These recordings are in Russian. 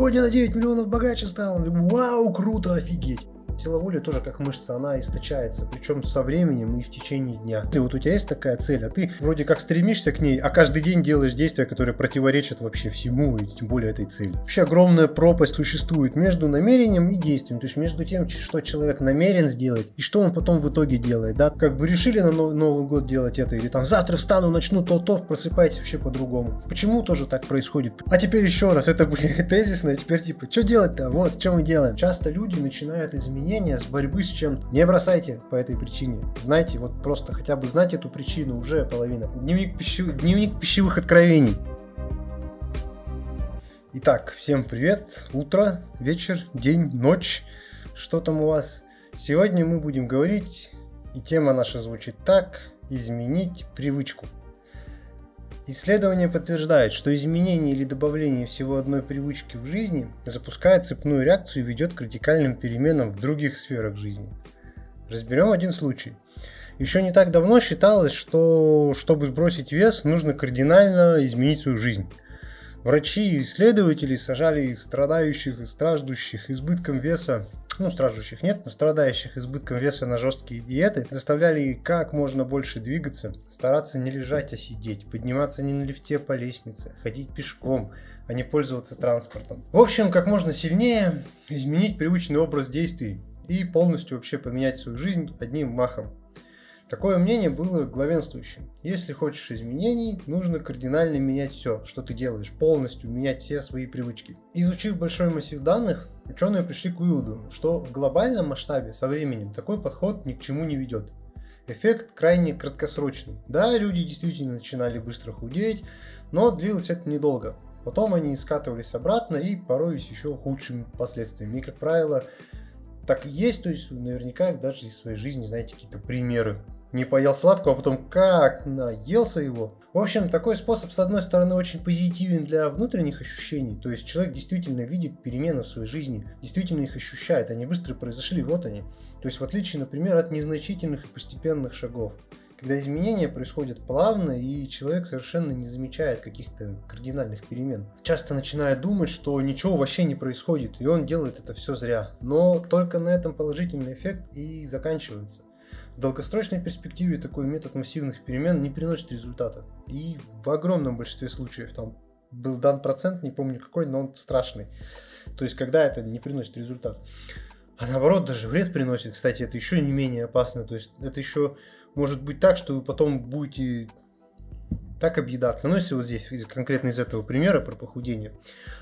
сегодня на 9 миллионов богаче стал. Вау, круто, офигеть. Сила воли тоже как мышца, она источается, причем со временем и в течение дня. И вот у тебя есть такая цель, а ты вроде как стремишься к ней, а каждый день делаешь действия, которые противоречат вообще всему, и тем более этой цели. Вообще огромная пропасть существует между намерением и действием, то есть между тем, что человек намерен сделать, и что он потом в итоге делает, да, как бы решили на Новый год делать это, или там завтра встану, начну то-то, просыпайтесь вообще по-другому. Почему тоже так происходит? А теперь еще раз, это, блин, тезисно, теперь типа, что делать-то? Вот, что мы делаем? Часто люди начинают изменять изменения, с борьбы с чем не бросайте по этой причине. Знаете, вот просто хотя бы знать эту причину уже половина. Дневник, пищев... Дневник пищевых откровений. Итак, всем привет, утро, вечер, день, ночь, что там у вас? Сегодня мы будем говорить, и тема наша звучит так, изменить привычку – Исследования подтверждают, что изменение или добавление всего одной привычки в жизни запускает цепную реакцию и ведет к радикальным переменам в других сферах жизни. Разберем один случай. Еще не так давно считалось, что чтобы сбросить вес, нужно кардинально изменить свою жизнь. Врачи и исследователи сажали страдающих и страждущих избытком веса ну, страждущих нет, но страдающих избытком веса на жесткие диеты, заставляли как можно больше двигаться, стараться не лежать, а сидеть, подниматься не на лифте по лестнице, ходить пешком, а не пользоваться транспортом. В общем, как можно сильнее изменить привычный образ действий и полностью вообще поменять свою жизнь одним махом. Такое мнение было главенствующим. Если хочешь изменений, нужно кардинально менять все, что ты делаешь, полностью менять все свои привычки. Изучив большой массив данных, ученые пришли к выводу, что в глобальном масштабе со временем такой подход ни к чему не ведет. Эффект крайне краткосрочный. Да, люди действительно начинали быстро худеть, но длилось это недолго. Потом они скатывались обратно и порой с еще худшими последствиями. И, как правило, так и есть, то есть наверняка даже из своей жизни знаете какие-то примеры не поел сладкого, а потом как наелся его. В общем, такой способ, с одной стороны, очень позитивен для внутренних ощущений, то есть человек действительно видит перемены в своей жизни, действительно их ощущает, они быстро произошли, вот они. То есть в отличие, например, от незначительных и постепенных шагов, когда изменения происходят плавно, и человек совершенно не замечает каких-то кардинальных перемен. Часто начинает думать, что ничего вообще не происходит, и он делает это все зря. Но только на этом положительный эффект и заканчивается. В долгосрочной перспективе такой метод массивных перемен не приносит результата. И в огромном большинстве случаев там был дан процент, не помню какой, но он страшный. То есть, когда это не приносит результат. А наоборот, даже вред приносит. Кстати, это еще не менее опасно. То есть, это еще может быть так, что вы потом будете так объедаться. Ну, если вот здесь конкретно из этого примера про похудение.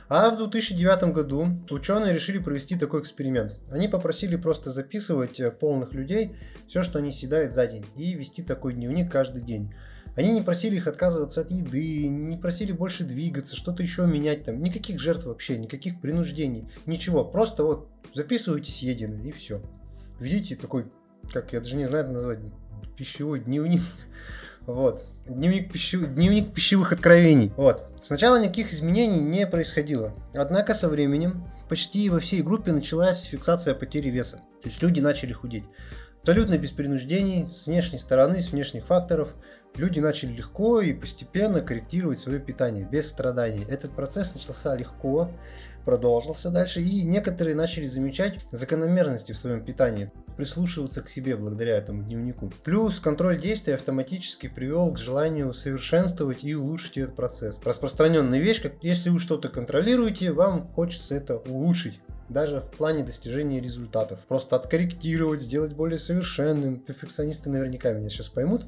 А в 2009 году ученые решили провести такой эксперимент. Они попросили просто записывать э, полных людей все, что они съедают за день, и вести такой дневник каждый день. Они не просили их отказываться от еды, не просили больше двигаться, что-то еще менять там. Никаких жертв вообще, никаких принуждений, ничего. Просто вот записывайте съеденное и все. Видите, такой, как я даже не знаю это назвать, пищевой дневник. Вот. Дневник, пищев... Дневник пищевых откровений. Вот. Сначала никаких изменений не происходило. Однако со временем почти во всей группе началась фиксация потери веса. То есть люди начали худеть. Абсолютно без принуждений, с внешней стороны, с внешних факторов. Люди начали легко и постепенно корректировать свое питание, без страданий. Этот процесс начался легко, продолжился дальше, и некоторые начали замечать закономерности в своем питании, прислушиваться к себе благодаря этому дневнику. Плюс контроль действий автоматически привел к желанию совершенствовать и улучшить этот процесс. Распространенная вещь, как если вы что-то контролируете, вам хочется это улучшить даже в плане достижения результатов. Просто откорректировать, сделать более совершенным. Перфекционисты наверняка меня сейчас поймут.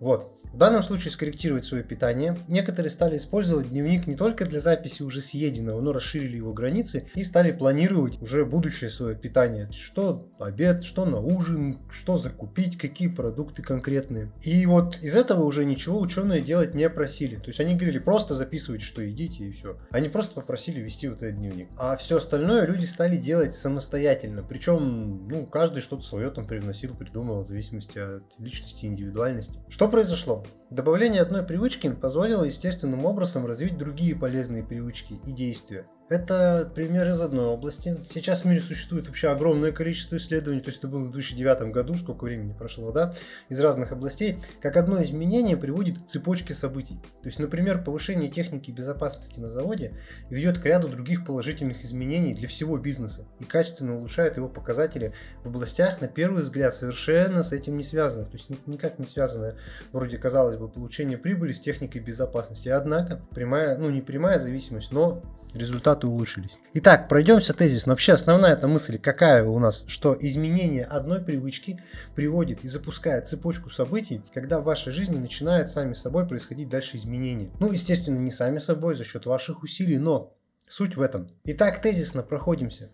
Вот. В данном случае скорректировать свое питание. Некоторые стали использовать дневник не только для записи уже съеденного, но расширили его границы и стали планировать уже будущее свое питание. Что обед, что на ужин, что закупить, какие продукты конкретные. И вот из этого уже ничего ученые делать не просили. То есть они говорили, просто записывайте, что едите и все. Они просто попросили вести вот этот дневник. А все остальное люди стали делать самостоятельно. Причем, ну, каждый что-то свое там привносил, придумал в зависимости от личности индивидуальности. Что произошло? Добавление одной привычки позволило естественным образом развить другие полезные привычки и действия. Это пример из одной области. Сейчас в мире существует вообще огромное количество исследований, то есть это было в 2009 году, сколько времени прошло, да, из разных областей, как одно изменение приводит к цепочке событий. То есть, например, повышение техники безопасности на заводе ведет к ряду других положительных изменений для всего бизнеса и качественно улучшает его показатели в областях, на первый взгляд, совершенно с этим не связанных, то есть никак не связанное, вроде казалось бы, получение прибыли с техникой безопасности. Однако, прямая, ну не прямая зависимость, но результаты улучшились. Итак, пройдемся тезисно. Вообще основная эта мысль какая у нас, что изменение одной привычки приводит и запускает цепочку событий, когда в вашей жизни начинает сами собой происходить дальше изменения. Ну, естественно, не сами собой, за счет ваших усилий, но суть в этом. Итак, тезисно проходимся.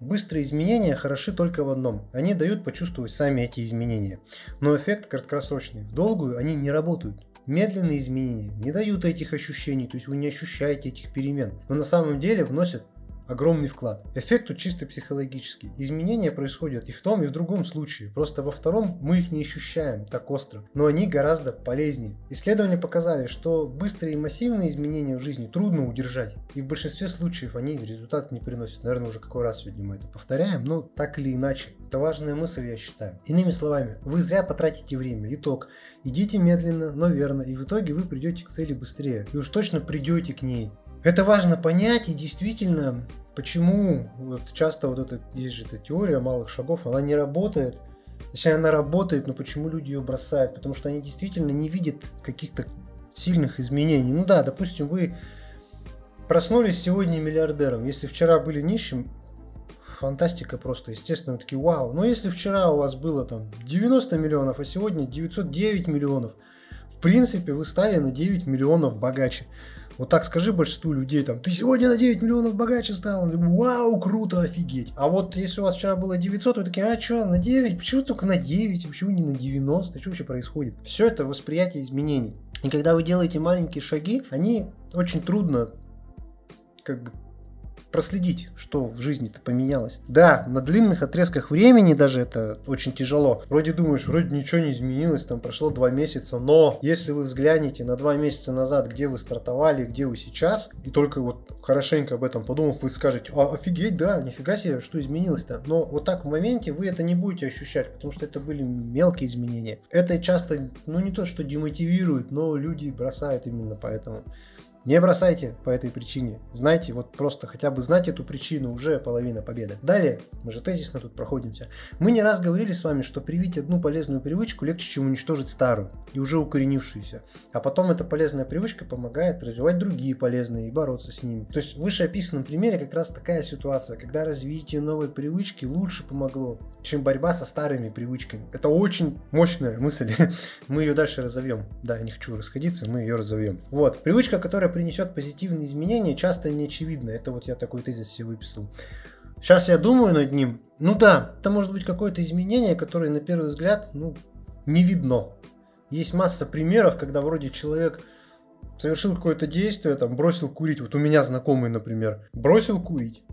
Быстрые изменения хороши только в одном. Они дают почувствовать сами эти изменения. Но эффект краткосрочный. В долгую они не работают. Медленные изменения не дают этих ощущений, то есть вы не ощущаете этих перемен, но на самом деле вносят огромный вклад. Эффект тут чисто психологический. Изменения происходят и в том, и в другом случае. Просто во втором мы их не ощущаем так остро, но они гораздо полезнее. Исследования показали, что быстрые и массивные изменения в жизни трудно удержать, и в большинстве случаев они результат не приносят. Наверное, уже какой раз сегодня мы это повторяем, но так или иначе. Это важная мысль, я считаю. Иными словами, вы зря потратите время. Итог. Идите медленно, но верно, и в итоге вы придете к цели быстрее. И уж точно придете к ней. Это важно понять и действительно Почему вот часто вот это есть же эта теория малых шагов, она не работает. Точнее, она работает, но почему люди ее бросают? Потому что они действительно не видят каких-то сильных изменений. Ну да, допустим, вы проснулись сегодня миллиардером. Если вчера были нищим, фантастика просто, естественно, вы такие, вау. Но если вчера у вас было там 90 миллионов, а сегодня 909 миллионов, в принципе, вы стали на 9 миллионов богаче. Вот так скажи большинству людей, там, ты сегодня на 9 миллионов богаче стал. Вау, круто, офигеть. А вот если у вас вчера было 900, вы такие, а что, на 9? Почему только на 9? Почему не на 90? Что вообще происходит? Все это восприятие изменений. И когда вы делаете маленькие шаги, они очень трудно как бы проследить, что в жизни-то поменялось. Да, на длинных отрезках времени даже это очень тяжело. Вроде думаешь, вроде ничего не изменилось, там прошло два месяца, но если вы взглянете на два месяца назад, где вы стартовали, где вы сейчас, и только вот хорошенько об этом подумав, вы скажете, а, офигеть, да, нифига себе, что изменилось-то. Но вот так в моменте вы это не будете ощущать, потому что это были мелкие изменения. Это часто, ну не то, что демотивирует, но люди бросают именно поэтому. Не бросайте по этой причине. Знайте, вот просто хотя бы знать эту причину уже половина победы. Далее, мы же тезисно тут проходимся. Мы не раз говорили с вами, что привить одну полезную привычку легче, чем уничтожить старую и уже укоренившуюся. А потом эта полезная привычка помогает развивать другие полезные и бороться с ними. То есть в вышеописанном примере как раз такая ситуация, когда развитие новой привычки лучше помогло, чем борьба со старыми привычками. Это очень мощная мысль. мы ее дальше разовьем. Да, я не хочу расходиться, мы ее разовьем. Вот. Привычка, которая принесет позитивные изменения, часто не очевидно. Это вот я такой тезис себе выписал. Сейчас я думаю над ним. Ну да, это может быть какое-то изменение, которое на первый взгляд ну, не видно. Есть масса примеров, когда вроде человек совершил какое-то действие, там бросил курить. Вот у меня знакомый, например, бросил курить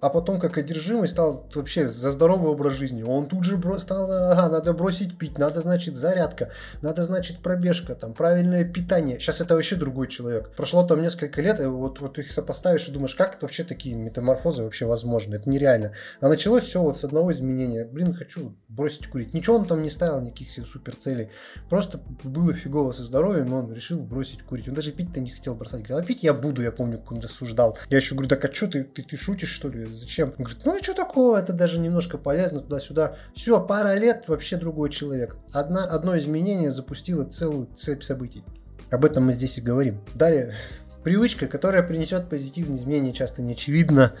а потом как одержимый стал вообще за здоровый образ жизни. Он тут же стал, ага, надо бросить пить, надо, значит, зарядка, надо, значит, пробежка, там, правильное питание. Сейчас это вообще другой человек. Прошло там несколько лет, и вот, вот их сопоставишь и думаешь, как это вообще такие метаморфозы вообще возможны? Это нереально. А началось все вот с одного изменения. Блин, хочу бросить курить. Ничего он там не ставил, никаких себе супер целей. Просто было фигово со здоровьем, он решил бросить курить. Он даже пить-то не хотел бросать. Говорил, а пить я буду, я помню, как он рассуждал. Я еще говорю, так а что ты, ты, ты шутишь, что ли? Зачем? Он говорит, ну а что такого, это даже немножко полезно туда-сюда. Все, пара лет, вообще другой человек. Одна, одно изменение запустило целую цепь событий. Об этом мы здесь и говорим. Далее, Привычка, которая принесет позитивные изменения, часто не очевидна.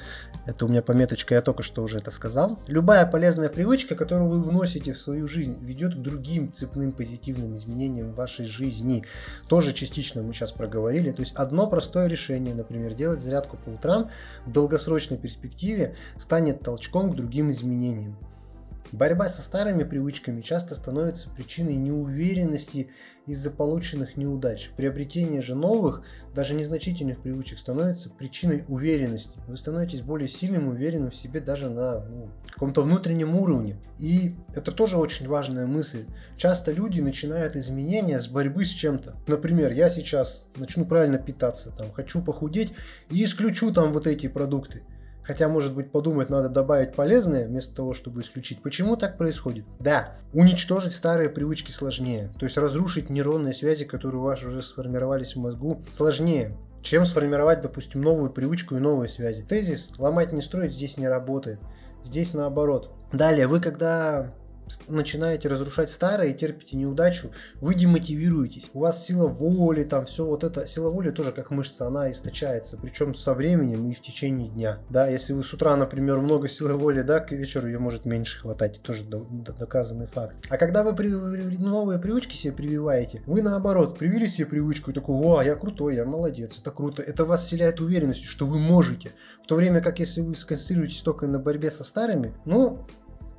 Это у меня пометочка, я только что уже это сказал. Любая полезная привычка, которую вы вносите в свою жизнь, ведет к другим цепным позитивным изменениям в вашей жизни. Тоже частично мы сейчас проговорили. То есть одно простое решение, например, делать зарядку по утрам, в долгосрочной перспективе станет толчком к другим изменениям. Борьба со старыми привычками часто становится причиной неуверенности из-за полученных неудач. Приобретение же новых, даже незначительных привычек становится причиной уверенности. Вы становитесь более сильным, уверенным в себе даже на ну, каком-то внутреннем уровне. И это тоже очень важная мысль. Часто люди начинают изменения с борьбы с чем-то. Например, я сейчас начну правильно питаться, там, хочу похудеть и исключу там вот эти продукты. Хотя, может быть, подумать, надо добавить полезное вместо того, чтобы исключить. Почему так происходит? Да, уничтожить старые привычки сложнее. То есть разрушить нейронные связи, которые у вас уже сформировались в мозгу, сложнее чем сформировать, допустим, новую привычку и новые связи. Тезис «ломать не строить» здесь не работает. Здесь наоборот. Далее, вы когда начинаете разрушать старое и терпите неудачу, вы демотивируетесь. У вас сила воли, там все вот это. Сила воли тоже как мышца, она источается, причем со временем и в течение дня. Да, если вы с утра, например, много силы воли, да, к вечеру ее может меньше хватать, тоже доказанный факт. А когда вы новые привычки себе прививаете, вы наоборот привили себе привычку и такой, о, я крутой, я молодец, это круто. Это вас вселяет уверенность, что вы можете. В то время как если вы сконцентрируетесь только на борьбе со старыми, ну,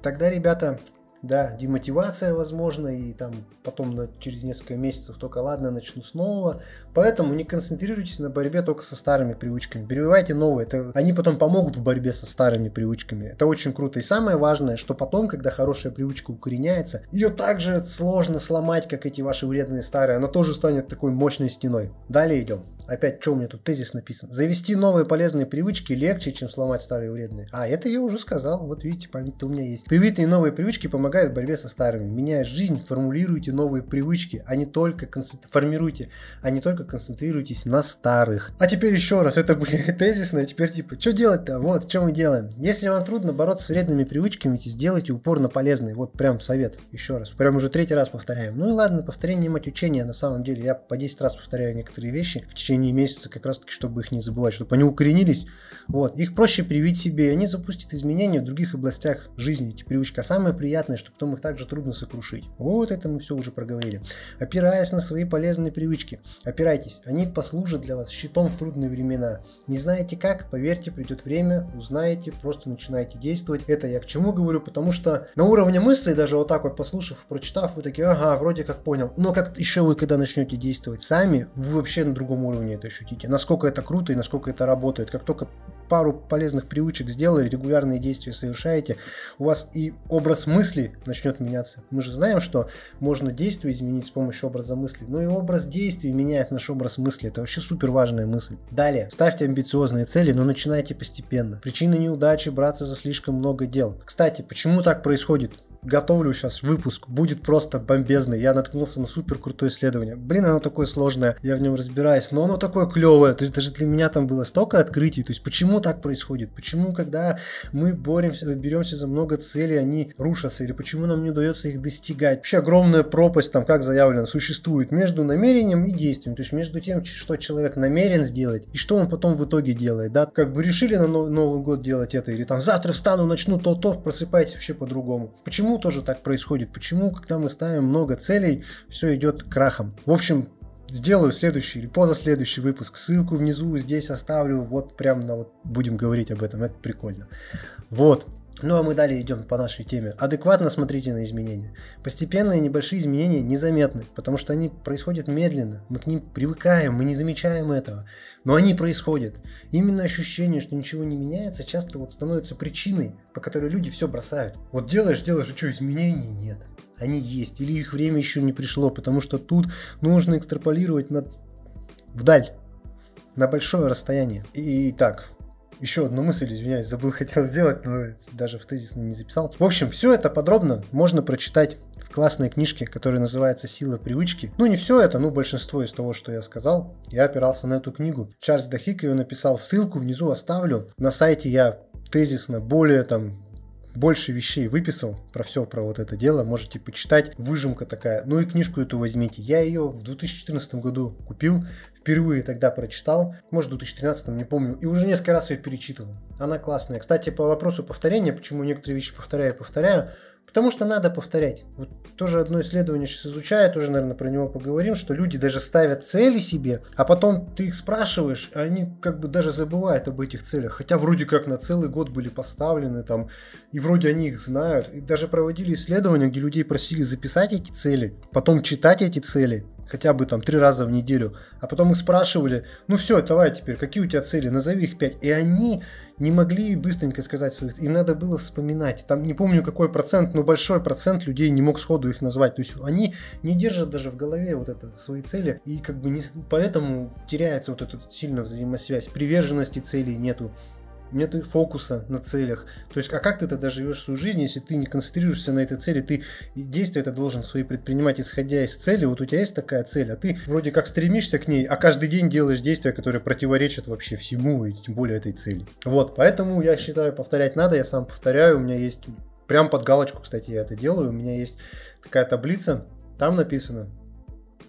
тогда, ребята, да, демотивация возможно, и там потом на, через несколько месяцев только ладно, начну снова. Поэтому не концентрируйтесь на борьбе только со старыми привычками. Прививайте новые. Это, они потом помогут в борьбе со старыми привычками. Это очень круто. И самое важное, что потом, когда хорошая привычка укореняется, ее также сложно сломать, как эти ваши вредные старые. Она тоже станет такой мощной стеной. Далее идем. Опять, что у меня тут тезис написан? Завести новые полезные привычки легче, чем сломать старые вредные. А, это я уже сказал. Вот видите, память у меня есть. Привитые новые привычки помогают в борьбе со старыми. Меняя жизнь, формулируйте новые привычки, а не только концентрируйте, формируйте, а не только концентрируйтесь на старых. А теперь еще раз, это были тезисно, а теперь типа, что делать-то? Вот, что мы делаем. Если вам трудно бороться с вредными привычками, сделайте упор на полезные. Вот прям совет, еще раз. Прям уже третий раз повторяем. Ну и ладно, повторение мать учения, на самом деле. Я по 10 раз повторяю некоторые вещи в течение течение месяца, как раз таки, чтобы их не забывать, чтобы они укоренились. Вот. Их проще привить себе, и они запустят изменения в других областях жизни, эти привычки. А самое приятное, что потом их также трудно сокрушить. Вот это мы все уже проговорили. Опираясь на свои полезные привычки, опирайтесь. Они послужат для вас щитом в трудные времена. Не знаете как? Поверьте, придет время, узнаете, просто начинаете действовать. Это я к чему говорю, потому что на уровне мысли, даже вот так вот послушав, прочитав, вы такие, ага, вроде как понял. Но как еще вы, когда начнете действовать сами, вы вообще на другом уровне уровне это ощутите. Насколько это круто и насколько это работает. Как только пару полезных привычек сделали, регулярные действия совершаете, у вас и образ мысли начнет меняться. Мы же знаем, что можно действие изменить с помощью образа мысли, но и образ действий меняет наш образ мысли. Это вообще супер важная мысль. Далее, ставьте амбициозные цели, но начинайте постепенно. Причины неудачи браться за слишком много дел. Кстати, почему так происходит? Готовлю сейчас выпуск, будет просто бомбезный. Я наткнулся на супер крутое исследование. Блин, оно такое сложное, я в нем разбираюсь, но оно такое клевое. То есть даже для меня там было столько открытий. То есть почему так происходит? Почему, когда мы боремся, беремся за много целей, они рушатся? Или почему нам не удается их достигать? Вообще огромная пропасть, там как заявлено, существует между намерением и действием. То есть между тем, что человек намерен сделать и что он потом в итоге делает. Да? Как бы решили на Новый год делать это, или там завтра встану, начну то-то, просыпайтесь вообще по-другому. Почему Почему тоже так происходит? Почему, когда мы ставим много целей, все идет крахом? В общем, сделаю следующий или позаследующий выпуск. Ссылку внизу здесь оставлю. Вот прям на вот будем говорить об этом. Это прикольно. Вот. Ну а мы далее идем по нашей теме. Адекватно смотрите на изменения. Постепенные небольшие изменения незаметны, потому что они происходят медленно. Мы к ним привыкаем, мы не замечаем этого. Но они происходят. Именно ощущение, что ничего не меняется, часто вот становится причиной, по которой люди все бросают. Вот делаешь, делаешь, и что, изменений нет. Они есть. Или их время еще не пришло, потому что тут нужно экстраполировать на... вдаль на большое расстояние. И так, еще одну мысль, извиняюсь, забыл, хотел сделать, но даже в тезисно не записал. В общем, все это подробно можно прочитать в классной книжке, которая называется «Сила привычки». Ну, не все это, но большинство из того, что я сказал, я опирался на эту книгу. Чарльз Дахик ее написал, ссылку внизу оставлю. На сайте я тезисно более там больше вещей выписал про все, про вот это дело. Можете почитать. Выжимка такая. Ну и книжку эту возьмите. Я ее в 2014 году купил впервые тогда прочитал, может, в 2013, не помню, и уже несколько раз ее перечитывал. Она классная. Кстати, по вопросу повторения, почему некоторые вещи повторяю и повторяю, Потому что надо повторять. Вот тоже одно исследование сейчас изучаю, тоже, наверное, про него поговорим, что люди даже ставят цели себе, а потом ты их спрашиваешь, а они как бы даже забывают об этих целях. Хотя вроде как на целый год были поставлены там, и вроде они их знают. И даже проводили исследования, где людей просили записать эти цели, потом читать эти цели, хотя бы там три раза в неделю, а потом их спрашивали, ну все, давай теперь, какие у тебя цели, назови их пять. И они не могли быстренько сказать своих, им надо было вспоминать. Там не помню какой процент, но большой процент людей не мог сходу их назвать. То есть они не держат даже в голове вот это свои цели, и как бы не, поэтому теряется вот эта сильно взаимосвязь. Приверженности целей нету нет фокуса на целях. То есть, а как ты тогда живешь свою жизнь, если ты не концентрируешься на этой цели? Ты действия это должен свои предпринимать, исходя из цели. Вот у тебя есть такая цель, а ты вроде как стремишься к ней, а каждый день делаешь действия, которые противоречат вообще всему, и тем более этой цели. Вот, поэтому я считаю, повторять надо, я сам повторяю, у меня есть прям под галочку, кстати, я это делаю, у меня есть такая таблица, там написано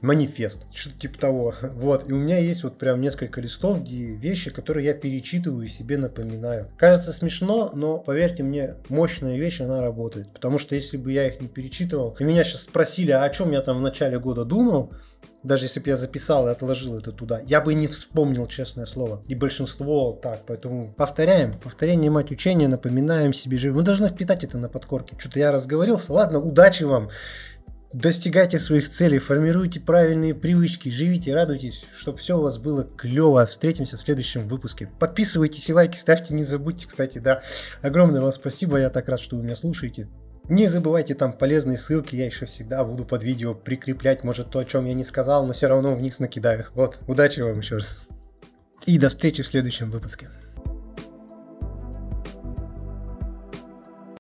манифест, что-то типа того. Вот, и у меня есть вот прям несколько листов, где вещи, которые я перечитываю и себе напоминаю. Кажется смешно, но поверьте мне, мощная вещь, она работает. Потому что если бы я их не перечитывал, и меня сейчас спросили, а о чем я там в начале года думал, даже если бы я записал и отложил это туда, я бы не вспомнил, честное слово. И большинство так, поэтому повторяем. Повторение мать учения, напоминаем себе, живем. Мы должны впитать это на подкорке. Что-то я разговорился. Ладно, удачи вам. Достигайте своих целей, формируйте правильные привычки, живите, радуйтесь, чтобы все у вас было клево. Встретимся в следующем выпуске. Подписывайтесь и лайки ставьте, не забудьте, кстати, да. Огромное вам спасибо, я так рад, что вы меня слушаете. Не забывайте там полезные ссылки, я еще всегда буду под видео прикреплять, может то, о чем я не сказал, но все равно вниз накидаю. Вот, удачи вам еще раз. И до встречи в следующем выпуске.